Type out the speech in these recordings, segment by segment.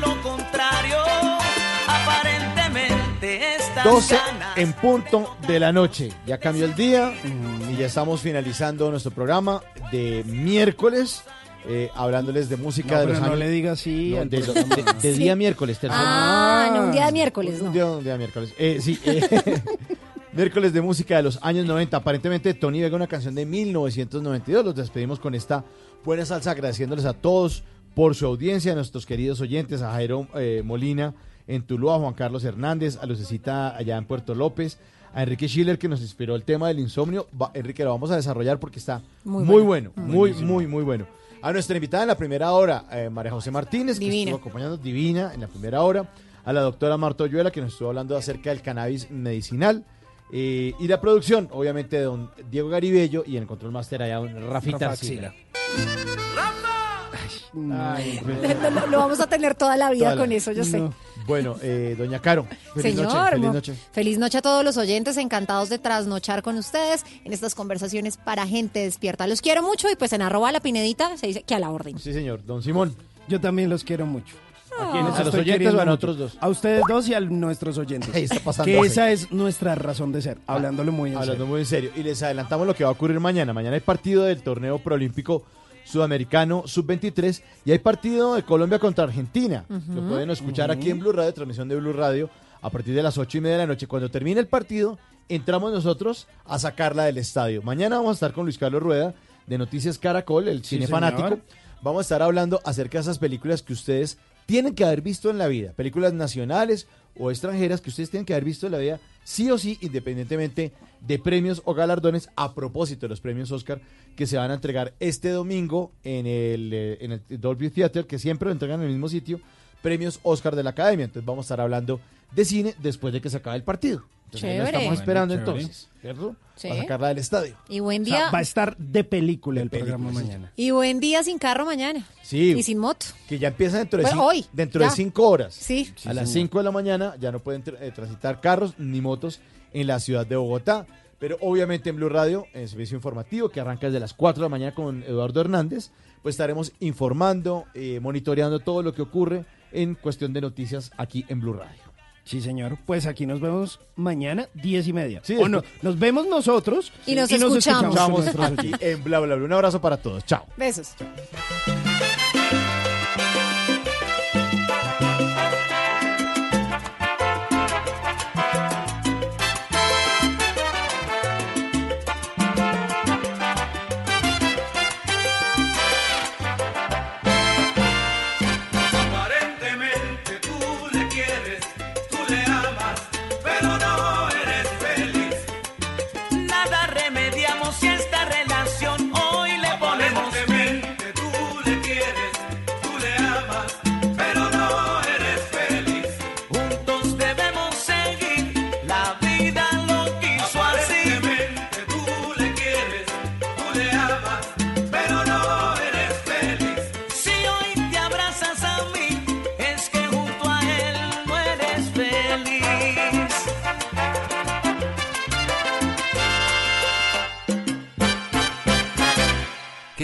lo contrario. Aparentemente está 12 en punto de la noche. Ya cambió el día y ya estamos finalizando nuestro programa de miércoles, eh, hablándoles de música No, de los pero no años. le diga así No, al de, de- de día miércoles, tercer Ah, no, un día de miércoles, Un no. día, un día miércoles. Eh, sí, eh, miércoles de música de los años 90. Aparentemente Tony Vega, una canción de 1992. Los despedimos con esta buena salsa, agradeciéndoles a todos por su audiencia, a nuestros queridos oyentes, a Jairo eh, Molina en Tuluá, a Juan Carlos Hernández, a Lucecita allá en Puerto López, a Enrique Schiller que nos inspiró el tema del insomnio. Va- Enrique, lo vamos a desarrollar porque está Muy muy, bueno. bueno, muy, muy, muy bueno. A nuestra invitada en la primera hora, eh, María José Martínez, que Divina. estuvo acompañando divina en la primera hora. A la doctora Marta Oyuela, que nos estuvo hablando acerca del cannabis medicinal. eh, y la producción, obviamente, de don Diego Garibello y en el control master allá don Rafita Rafa Arcila. Axila. Ay, Lo, vamos a tener toda la vida Toda la- con eso, yo sé. No. Bueno, eh, doña Caro, feliz Señor, noche. Feliz noche. feliz noche a todos los oyentes, encantados de trasnochar con ustedes en estas conversaciones para gente despierta. Los quiero mucho y pues en arroba la pinedita se dice que a la orden. Sí, señor. Don Simón. Yo también los quiero mucho. ¿A quiénes? Los ¿A los estoy oyentes o a nosotros dos? A ustedes dos y a nuestros oyentes. Ahí está pasando que esa es nuestra razón de ser, hablándolo muy en Hablando serio. muy en serio. Y les adelantamos lo que va a ocurrir mañana. Mañana hay partido del torneo proolímpico sudamericano sub-23 y hay partido de Colombia contra Argentina. Lo pueden escuchar aquí en Blue Radio, transmisión de Blue Radio, a partir de las ocho y media de la noche. Cuando termine el partido, entramos nosotros a sacarla del estadio. Mañana vamos a estar con Luis Carlos Rueda de Noticias Caracol, el Sí, cine señor. fanático. Vamos a estar hablando acerca de esas películas que ustedes tienen que haber visto en la vida, películas nacionales o extranjeras que ustedes tienen que haber visto en la vida, sí o sí, independientemente de premios o galardones, a propósito de los premios Oscar que se van a entregar este domingo en el, eh, en el Dolby Theater, que siempre lo entregan en el mismo sitio, premios Oscar de la Academia. Entonces vamos a estar hablando de cine después de que se acabe el partido. Entonces, ahí lo Chévere. estamos esperando Bueno, chévere. entonces, ¿cierto? Sí. Para sacarla del estadio. Y buen O sea, día. va a estar de película el película, programa sí. mañana. Y buen día sin carro mañana. Sí, Y sin moto. que ya empieza dentro de, cin- hoy, dentro de ya. cinco horas. Sí. a las 5 de la mañana ya no pueden eh, transitar carros ni motos en la ciudad de Bogotá. Pero obviamente en Blue Radio, en el servicio informativo que arranca desde las 4 de la mañana con Eduardo Hernández, pues estaremos informando, eh, monitoreando todo lo que ocurre en cuestión de noticias aquí en Blue Radio. Sí, señor. Pues aquí nos vemos mañana, diez y media. Sí, o no, después- nos vemos nosotros Y nos escuchamos. Vamos nuestros aquí oyentes. en Bla Bla Bla. Un abrazo para todos. Chao. Besos. Aparentemente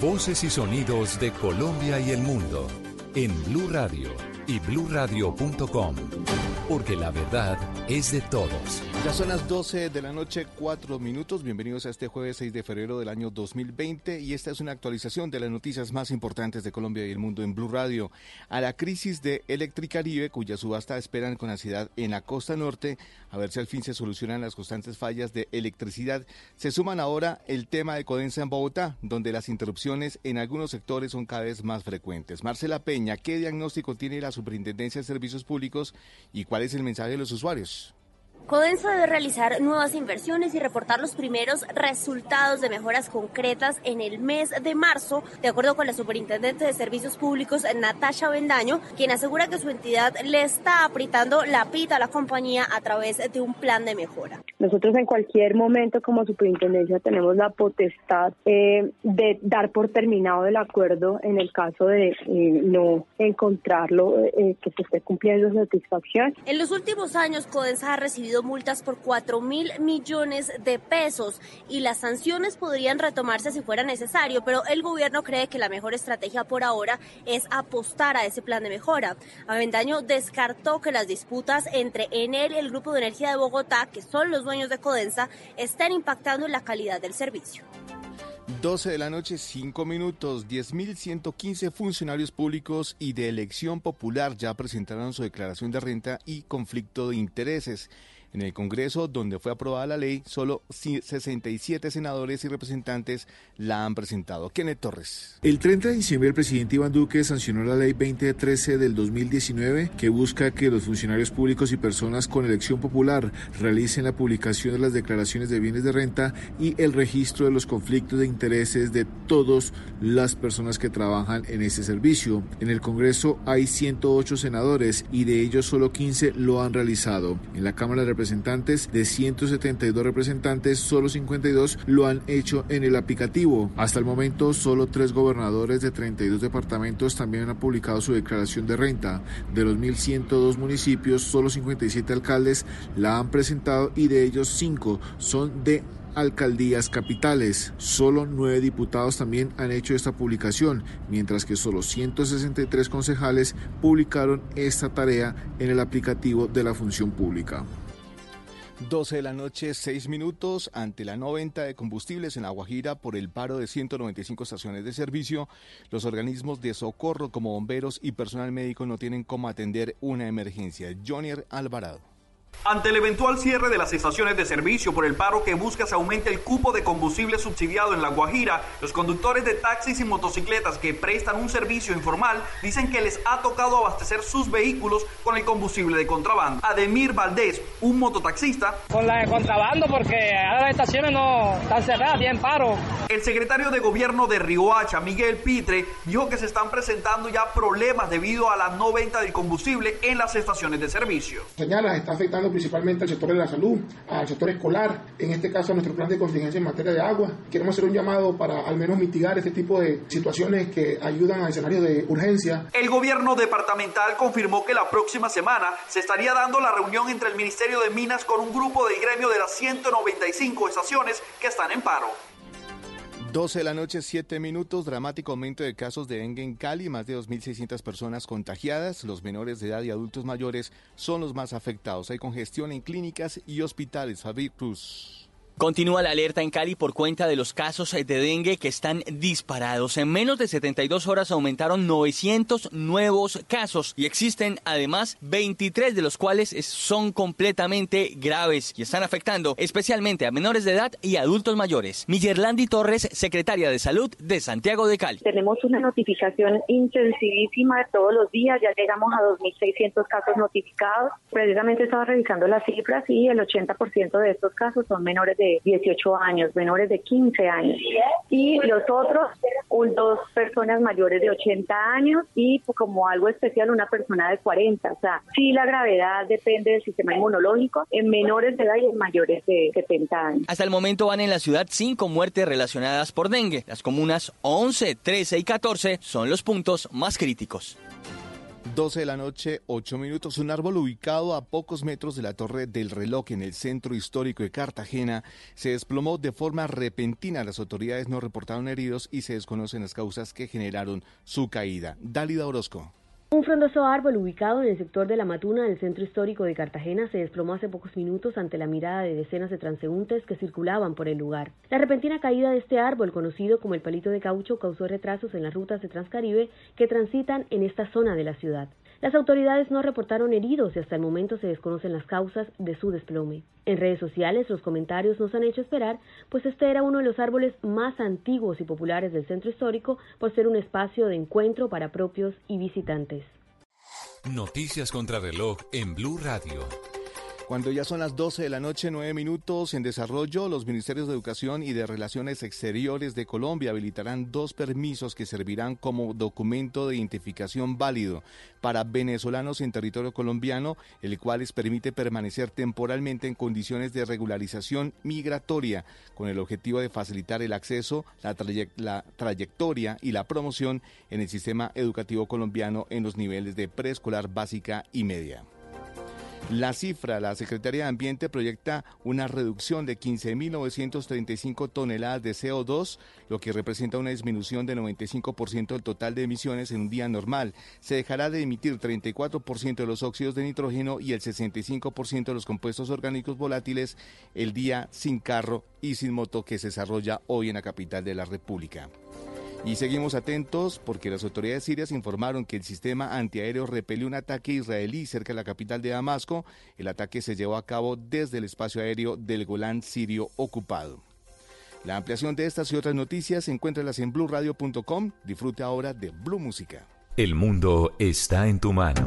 Voces y sonidos de Colombia y el mundo en Blue Radio y bluradio.com. Porque la verdad es de todos. Ya son las 12 de la noche, 4 minutos. Bienvenidos a este jueves 6 de febrero del año 2020 y esta es una actualización de las noticias más importantes de Colombia y el mundo en Blue Radio. A la crisis de Electricaribe, cuya subasta esperan con ansiedad en la costa norte, a ver si al fin se solucionan las constantes fallas de electricidad, se suman ahora el tema de Codensa en Bogotá, donde las interrupciones en algunos sectores son cada vez más frecuentes. Marcela Peña, ¿qué diagnóstico tiene la Superintendencia de Servicios Públicos y cuál es el mensaje de los usuarios? Codensa debe realizar nuevas inversiones y reportar los primeros resultados de mejoras concretas en el mes de marzo, de acuerdo con la superintendente de Servicios Públicos, Natasha Bendaño, quien asegura que su entidad le está apretando la pita a la compañía a través de un plan de mejora. Nosotros en cualquier momento como superintendencia tenemos la potestad eh, de dar por terminado el acuerdo en el caso de eh, no encontrarlo, eh, que se esté cumpliendo satisfacción. En los últimos años, Codensa ha recibido multas por 4 mil millones de pesos y las sanciones podrían retomarse si fuera necesario, pero el gobierno cree que la mejor estrategia por ahora es apostar a ese plan de mejora. Avendaño descartó que las disputas entre Enel y el Grupo de Energía de Bogotá, que son los dueños de Codensa, estén impactando en la calidad del servicio. 12 de la noche, 5 minutos. 10.115 funcionarios públicos y de elección popular ya presentaron su declaración de renta y conflicto de intereses. En el Congreso, donde fue aprobada la ley, solo 67 senadores y representantes la han presentado. Kenneth Torres. El 30 de diciembre el presidente Iván Duque sancionó la ley 2013 del 2019 que busca que los funcionarios públicos y personas con elección popular realicen la publicación de las declaraciones de bienes de renta y el registro de los conflictos de intereses de todas las personas que trabajan en ese servicio. En el Congreso hay 108 senadores y de ellos solo 15 lo han realizado. En la Cámara de representantes, de 172 representantes, solo 52 lo han hecho en el aplicativo. Hasta el momento, solo tres gobernadores de 32 departamentos también han publicado su declaración de renta. De los 1.102 municipios, solo 57 alcaldes la han presentado y de ellos 5 son de alcaldías capitales. Solo nueve diputados también han hecho esta publicación, mientras que solo 163 concejales publicaron esta tarea en el aplicativo de la función pública. 12 de la noche, 6 minutos, ante la no venta de combustibles en La Guajira por el paro de 195 estaciones de servicio, los organismos de socorro como bomberos y personal médico no tienen cómo atender una emergencia. Johnny Alvarado. Ante el eventual cierre de las estaciones de servicio por el paro que busca se aumente el cupo de combustible subsidiado en La Guajira, los conductores de taxis y motocicletas que prestan un servicio informal dicen que les ha tocado abastecer sus vehículos con el combustible de contrabando. Ademir Valdés, un mototaxista, con la de contrabando porque ahora las estaciones no están cerradas, tienen paro. El secretario de gobierno de Riohacha, Miguel Pitre, dijo que se están presentando ya problemas debido a la no venta del combustible en las estaciones de servicio. Señala, está afectando principalmente al sector de la salud, al sector escolar, en este caso a nuestro plan de contingencia en materia de agua. Queremos hacer un llamado para al menos mitigar este tipo de situaciones que ayudan a escenarios de urgencia. El gobierno departamental confirmó que la próxima semana se estaría dando la reunión entre el Ministerio de Minas con un grupo del gremio de las 195 estaciones que están en paro. 12 de la noche, 7 minutos, dramático aumento de casos de dengue en Cali, más de 2.600 personas contagiadas, los menores de edad y adultos mayores son los más afectados. Hay congestión en clínicas y hospitales. Javier Cruz. Continúa la alerta en Cali por cuenta de los casos de dengue que están disparados. En menos de 72 horas aumentaron 900 nuevos casos y existen además 23 de los cuales son completamente graves y están afectando especialmente a menores de edad y adultos mayores. Millerlandi Torres, secretaria de Salud de Santiago de Cali. Tenemos una notificación intensivísima todos los días, ya llegamos a 2.600 casos notificados. Precisamente estaba revisando las cifras y el 80% de estos casos son menores de 18 años, menores de 15 años. Y los otros, dos personas mayores de 80 años y como algo especial una persona de 40. O sea, sí la gravedad depende del sistema inmunológico en menores de edad y en mayores de 70 años. Hasta el momento van en la ciudad cinco muertes relacionadas por dengue. Las comunas 11, 13 y 14 son los puntos más críticos. 12 de la noche, 8 minutos. Un árbol ubicado a pocos metros de la Torre del Reloj en el centro histórico de Cartagena se desplomó de forma repentina. Las autoridades no reportaron heridos y se desconocen las causas que generaron su caída. Dálida Orozco. Un frondoso árbol ubicado en el sector de la Matuna del centro histórico de Cartagena se desplomó hace pocos minutos ante la mirada de decenas de transeúntes que circulaban por el lugar. La repentina caída de este árbol, conocido como el palito de caucho, causó retrasos en las rutas de Transcaribe que transitan en esta zona de la ciudad. Las autoridades no reportaron heridos y hasta el momento se desconocen las causas de su desplome. En redes sociales los comentarios nos han hecho esperar, pues este era uno de los árboles más antiguos y populares del centro histórico por ser un espacio de encuentro para propios y visitantes. Noticias contra reloj en Blue Radio. Cuando ya son las 12 de la noche, 9 minutos en desarrollo, los Ministerios de Educación y de Relaciones Exteriores de Colombia habilitarán dos permisos que servirán como documento de identificación válido para venezolanos en territorio colombiano, el cual les permite permanecer temporalmente en condiciones de regularización migratoria, con el objetivo de facilitar el acceso, la, la trayectoria y la promoción en el sistema educativo colombiano en los niveles de preescolar básica y media. La cifra, la Secretaría de Ambiente proyecta una reducción de 15.935 toneladas de CO2, lo que representa una disminución de 95% del total de emisiones en un día normal. Se dejará de emitir 34% de los óxidos de nitrógeno y el 65% de los compuestos orgánicos volátiles el día sin carro y sin moto que se desarrolla hoy en la capital de la República. Y seguimos atentos porque las autoridades sirias informaron que el sistema antiaéreo repelió un ataque israelí cerca de la capital de Damasco. El ataque se llevó a cabo desde el espacio aéreo del Golán sirio ocupado. La ampliación de estas y otras noticias encuéntralas en blueradio.com. Disfrute ahora de Blue Música. El mundo está en tu mano.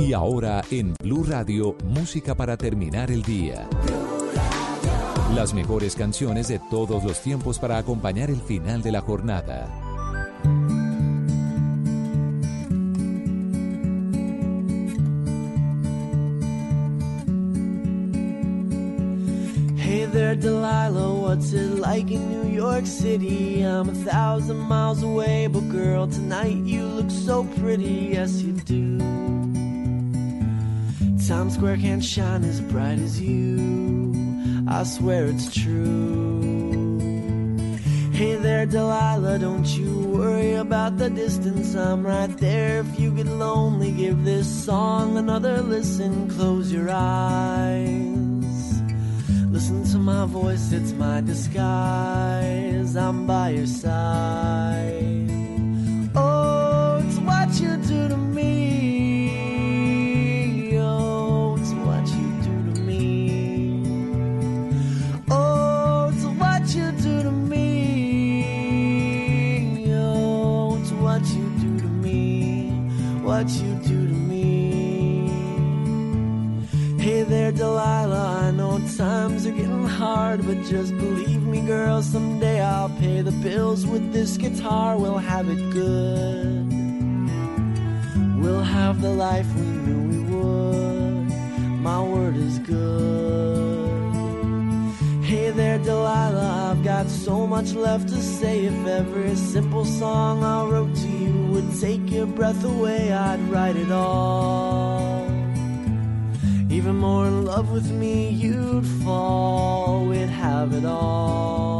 Y ahora en Blue Radio, música para terminar el día. Las mejores canciones de todos los tiempos para acompañar el final de la jornada. Hey there, Delilah, what's it like in New York City? I'm a thousand miles away, but girl, tonight you look so pretty, yes you do. Times Square can't shine as bright as you. I swear it's true. Hey there, Delilah, don't you worry about the distance. I'm right there. If you get lonely, give this song another listen. Close your eyes. Listen to my voice, it's my disguise. I'm by your side. What you do to me. Hey there, Delilah. I know times are getting hard, but just believe me, girl. Someday I'll pay the bills with this guitar. We'll have it good. We'll have the life we knew we would. My word is good. Hey there, Delilah, I've got so much left to say. If every simple song I wrote to you would take your breath away, I'd write it all. Even more in love with me, you'd fall, we'd have it all.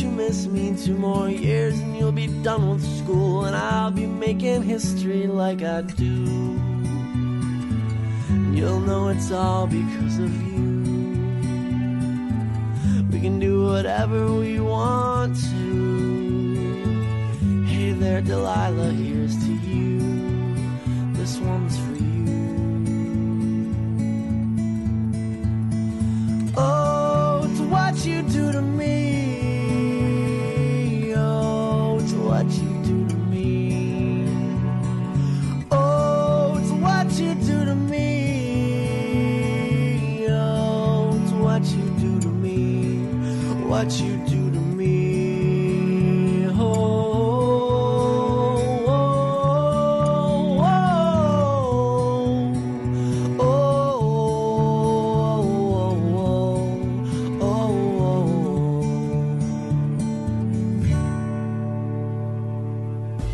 you miss me. Two more years and you'll be done with school, and I'll be making history like I do. And you'll know it's all because of you. We can do whatever we want to. Hey there, Delilah,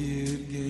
What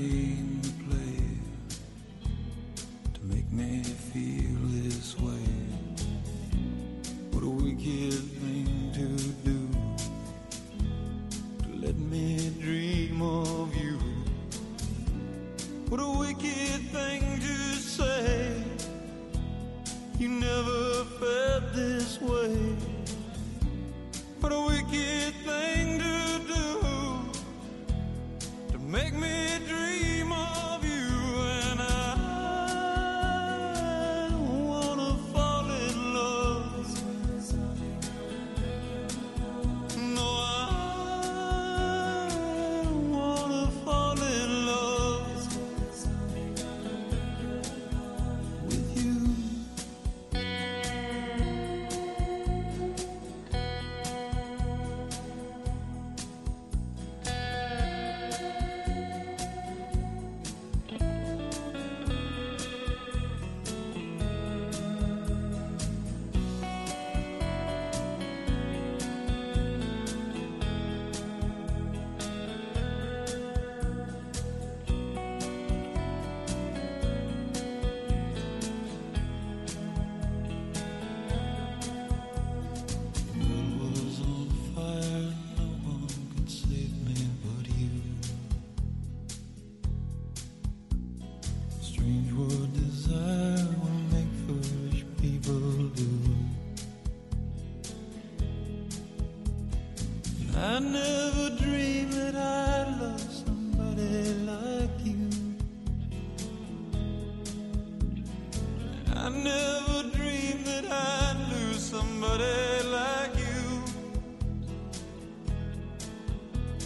never dreamed that I'd lose somebody like you.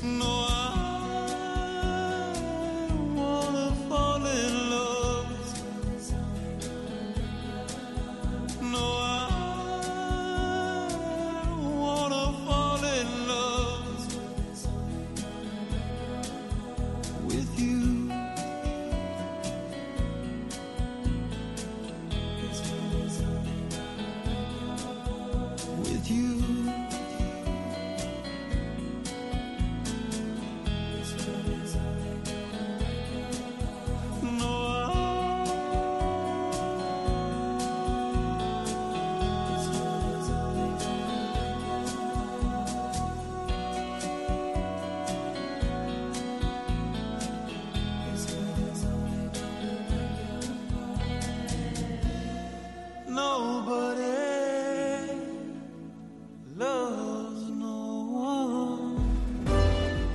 No, I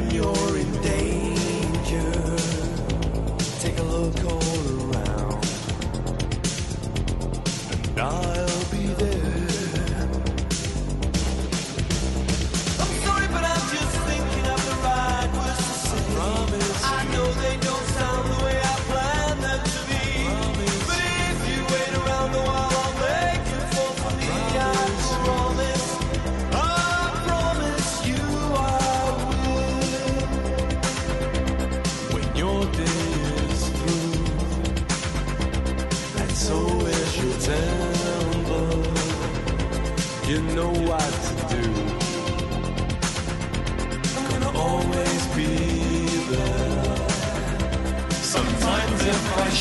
when you're in danger. Take a look all around. And I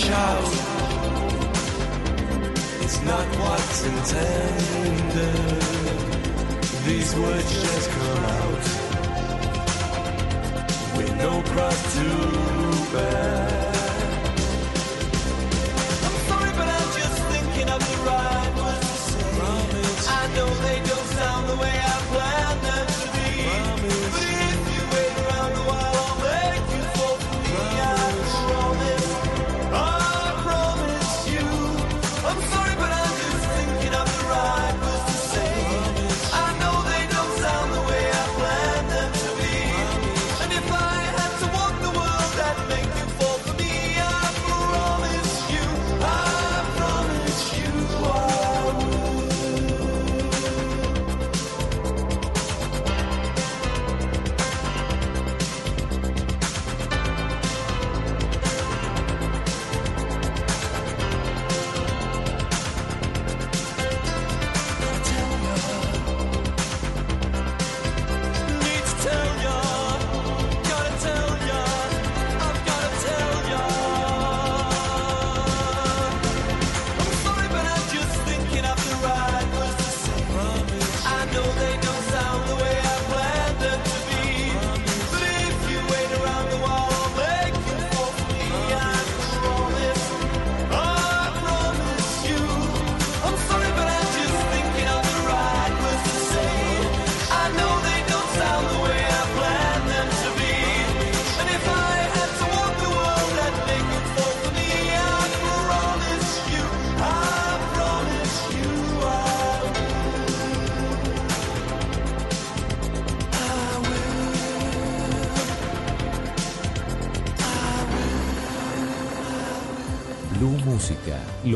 shout. It's not what's intended. These words just come out with no cross to bear.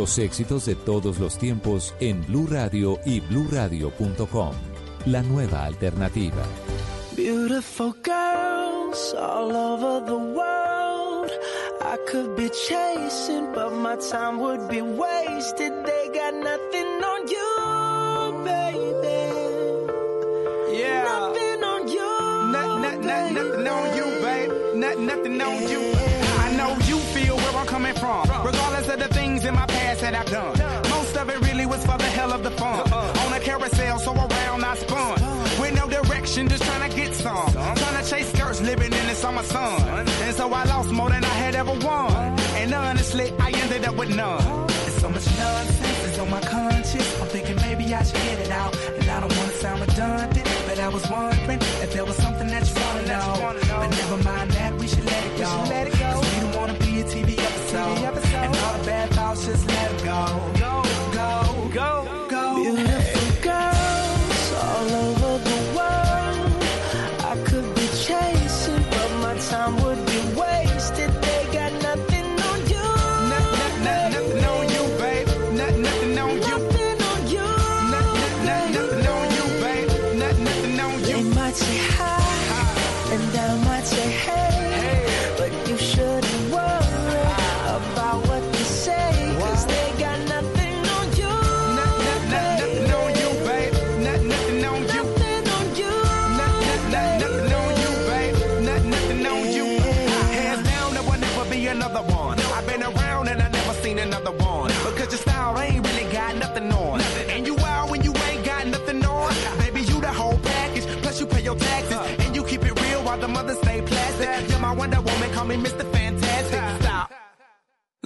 Los éxitos de todos los tiempos en Blue Radio y bluradio.com. La nueva alternativa. Let it go. Cause we don't wanna be a TV episode. TV episode. And all the bad thoughts, just let it go. go.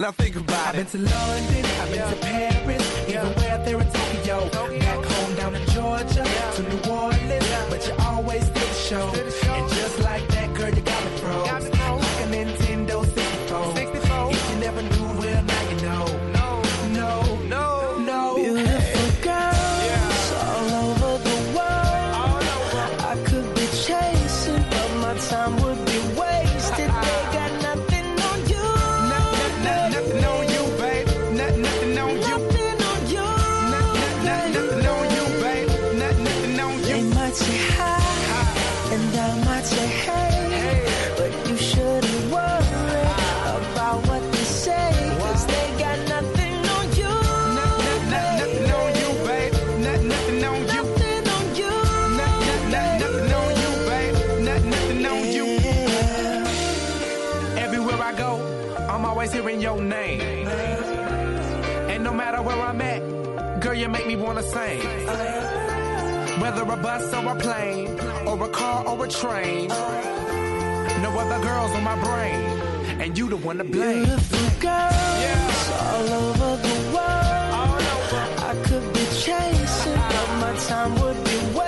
Now think about. I've been to London, I've been yeah. to Paris, yeah. even where there in Tokyo. Tokyo. Back home down in Georgia, yeah. to New Orleans, but you always did the show. Did the show. the same. Whether a bus or a plane, or a car or a train. No other girls on my brain, and you the one to blame. Beautiful girls yeah. all over the world. Over. I could be chasing, but my time would be wasted.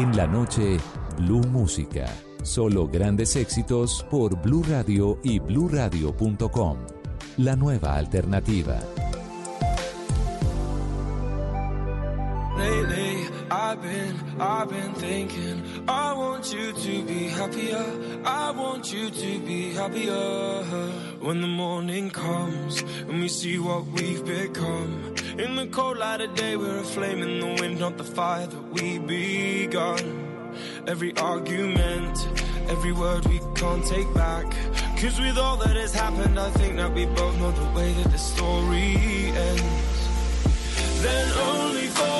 En la noche, Blue Música. Solo grandes éxitos por Blue Radio y bluradio.com. La nueva alternativa. Lately, I've been, I've been thinking. I want you to be happier. I want you to be happier. When the morning comes and we see what we've become. In the cold light of day, we're a flame in the wind, not the fire that we begun. Every argument, every word we can't take back. Cause with all that has happened, I think that we both know the way that the story ends. Then only for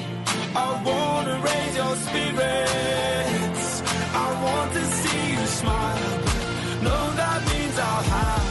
I wanna raise your spirits. I want to see you smile. No, that means I'll have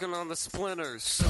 It's choking on the splinters.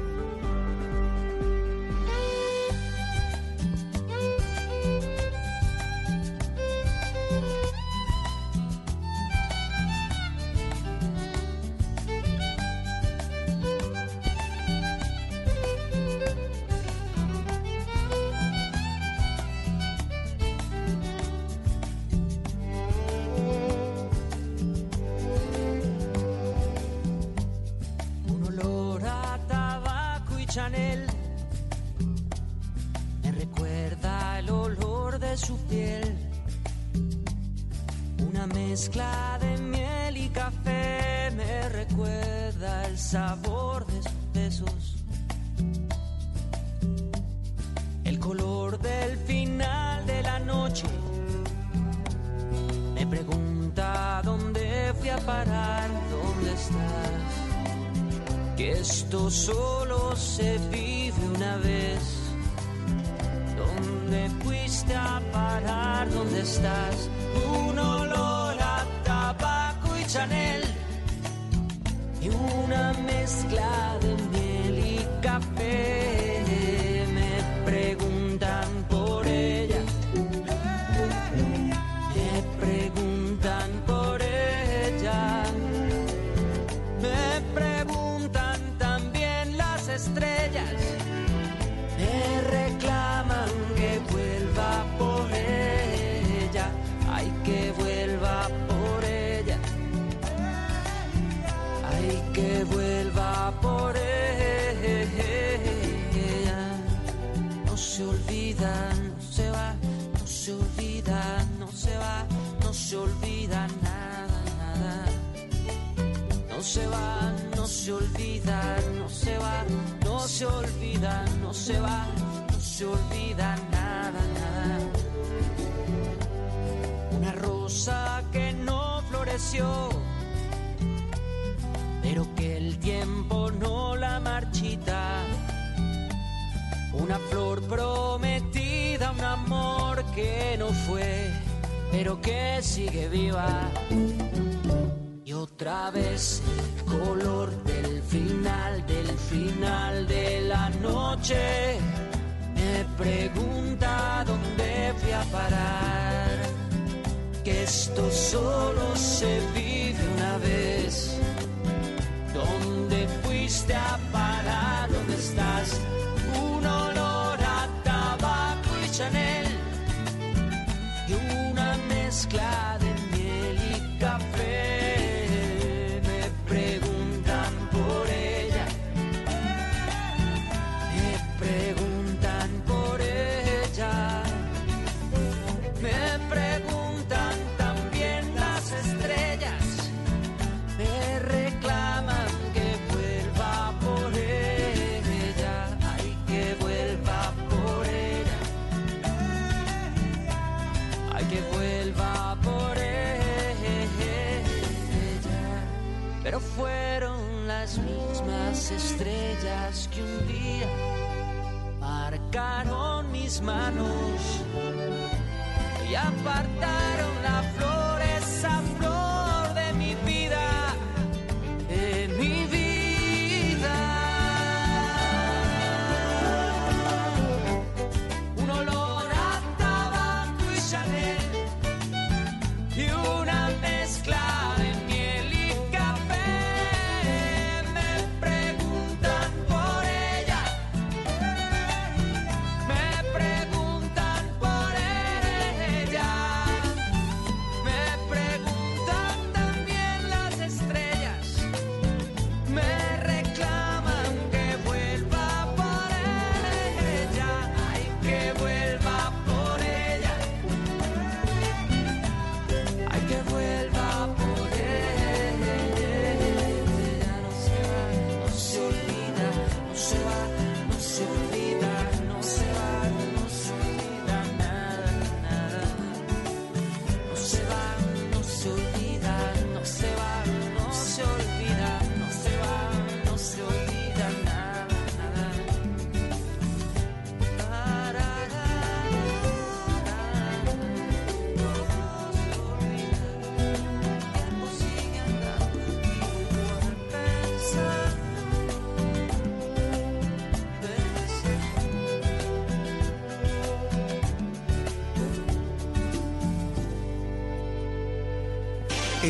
Me pregunta dónde fui a parar, dónde estás que esto solo se vive una vez. ¿Dónde fuiste a parar? ¿Dónde estás? Un olor a tabaco y Chanel y una mezcla de miel No se va, no se olvida, no se va, no se olvida, no se va, no se olvida nada, nada. Una rosa que no floreció, pero que el tiempo no la marchita. Una flor prometida, un amor que no fue, pero que sigue viva. Otra vez color del final, del final de la noche. Me pregunta dónde fui a parar. Que esto solo se vive una vez. ¿Dónde fuiste a parar? ¿Dónde estás? Un olor a tabaco y Chanel y una mezcla estrellas que un día marcaron mis manos y apartaron la flor.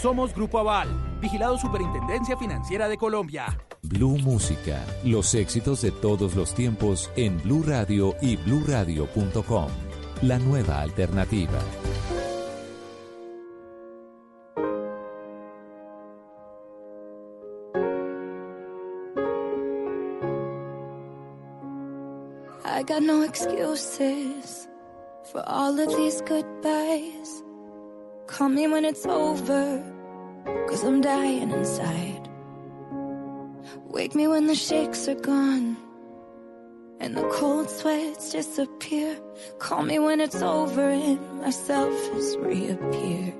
Somos Grupo Aval, vigilado Superintendencia Financiera de Colombia. Blue Música, los éxitos de todos los tiempos en Blue Radio y bluradio.com. La nueva alternativa. I got no excuses for all of these goodbyes. Call me when it's over, cause I'm dying inside. Wake me when the shakes are gone and the cold sweats disappear. Call me when it's over and myself has reappeared.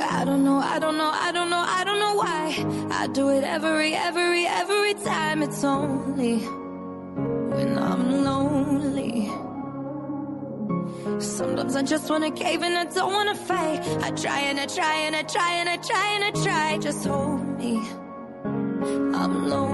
I don't know, I don't know, I don't know, I don't know why. I do it every, every, every time. It's only Sometimes I just wanna cave and I don't wanna fight. I try and I try and I try and I try and I try. Just hold me. I'm lonely.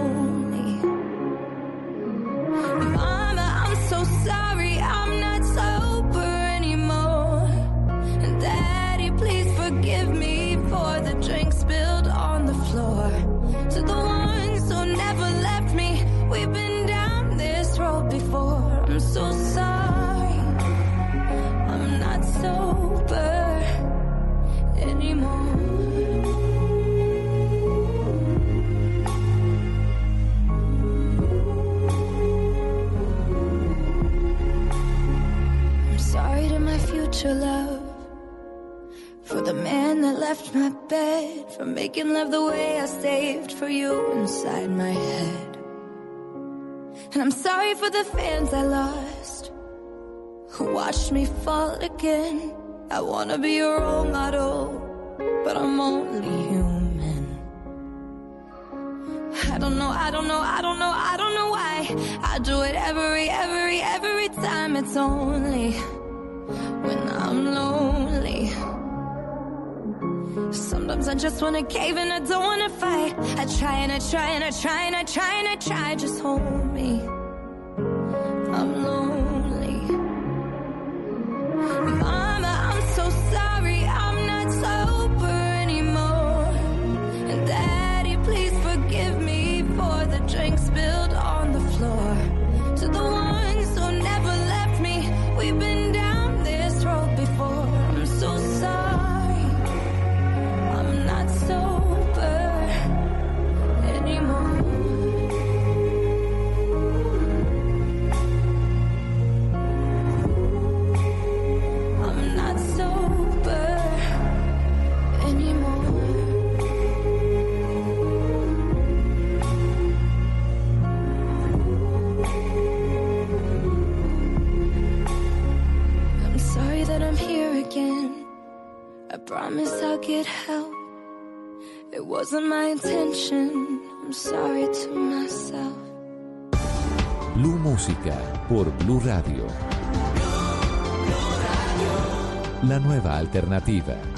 Bed, for making love the way I saved for you inside my head. And I'm sorry for the fans I lost who watched me fall again. I wanna be a role model, but I'm only human. I don't know, I don't know, I don't know, I don't know why. I do it every, every, every time. It's only when I'm lonely. Sometimes I just wanna cave and I don't wanna fight. I try and I try and I try and I try and I try. Just hold me. I'm lonely. Blue Música por Blue Radio. La nueva alternativa.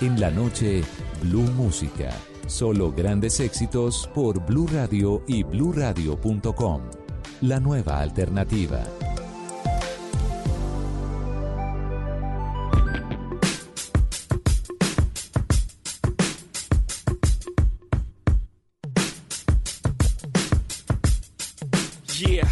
En la noche, Blue Música. Solo grandes éxitos por Blue Radio y bluradio.com. La nueva alternativa. Yeah,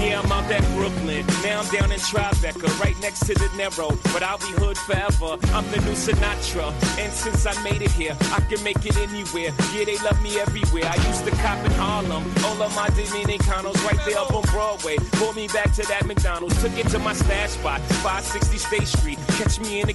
yeah, my that Brooklyn. Now I'm down in Tribeca, right next to the Narrow. But I'll be hood forever. I'm the new Sinatra. And since I made it here, I can make it anywhere. Yeah, they love me everywhere. I used to cop in Harlem. All of my Dominicanos right there up on Broadway. Brought me back to that McDonald's. Took it to my stash spot, 560 State Street. Catch me in the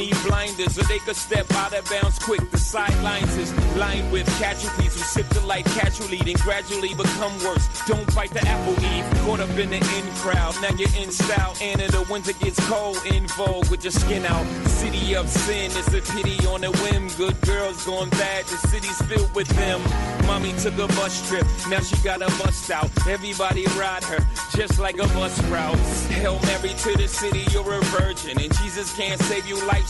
need blinders so they could step out of bounds quick. The sidelines is lined with casualties who sip the light casually, then gradually become worse. Don't bite the apple eve. Caught up in the in crowd. Now you're in style. And in the winter gets cold. In vogue with your skin out. City of sin. is a pity on a whim. Good girls going bad. The city's filled with them. Mommy took a bus trip. Now she got a bust out. Everybody ride her just like a bus route. Hail Mary to the city. You're a virgin. And Jesus can't save you. Life